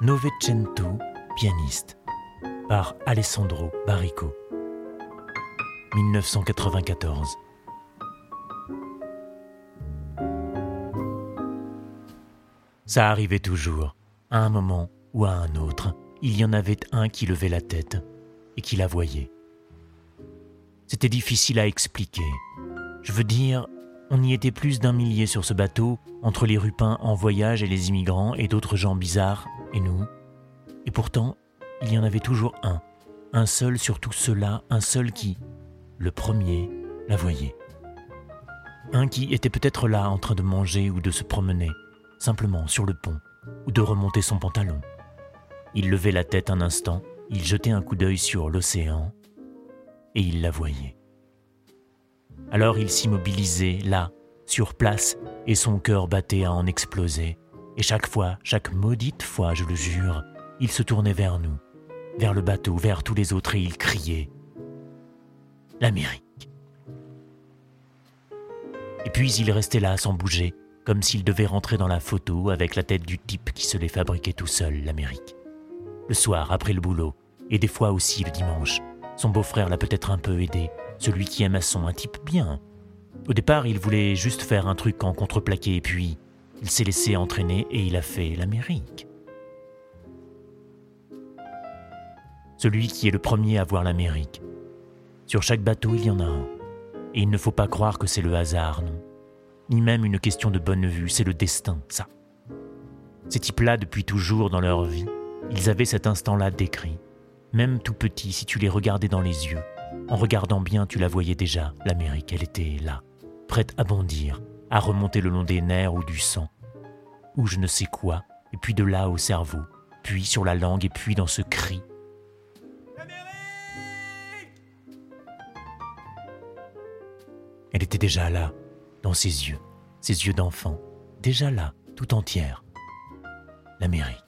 Novecento, pianiste, par Alessandro Barrico. 1994. Ça arrivait toujours, à un moment ou à un autre, il y en avait un qui levait la tête et qui la voyait. C'était difficile à expliquer. Je veux dire, on y était plus d'un millier sur ce bateau, entre les rupins en voyage et les immigrants et d'autres gens bizarres, et nous. Et pourtant, il y en avait toujours un, un seul sur tous ceux-là, un seul qui, le premier, la voyait. Un qui était peut-être là en train de manger ou de se promener, simplement sur le pont, ou de remonter son pantalon. Il levait la tête un instant, il jetait un coup d'œil sur l'océan, et il la voyait. Alors il s'immobilisait là, sur place, et son cœur battait à en exploser. Et chaque fois, chaque maudite fois, je le jure, il se tournait vers nous, vers le bateau, vers tous les autres, et il criait L'Amérique. Et puis il restait là sans bouger, comme s'il devait rentrer dans la photo avec la tête du type qui se les fabriquait tout seul, l'Amérique. Le soir, après le boulot, et des fois aussi le dimanche, son beau-frère l'a peut-être un peu aidé, celui qui aime à son, un type bien. Au départ, il voulait juste faire un truc en contreplaqué, et puis il s'est laissé entraîner et il a fait l'Amérique. Celui qui est le premier à voir l'Amérique. Sur chaque bateau, il y en a un. Et il ne faut pas croire que c'est le hasard, non. Ni même une question de bonne vue, c'est le destin, ça. Ces types-là, depuis toujours dans leur vie, ils avaient cet instant-là décrit. Même tout petit, si tu les regardais dans les yeux, en regardant bien, tu la voyais déjà, l'Amérique, elle était là, prête à bondir, à remonter le long des nerfs ou du sang, ou je ne sais quoi, et puis de là au cerveau, puis sur la langue, et puis dans ce cri. Elle était déjà là, dans ses yeux, ses yeux d'enfant, déjà là, tout entière. L'Amérique.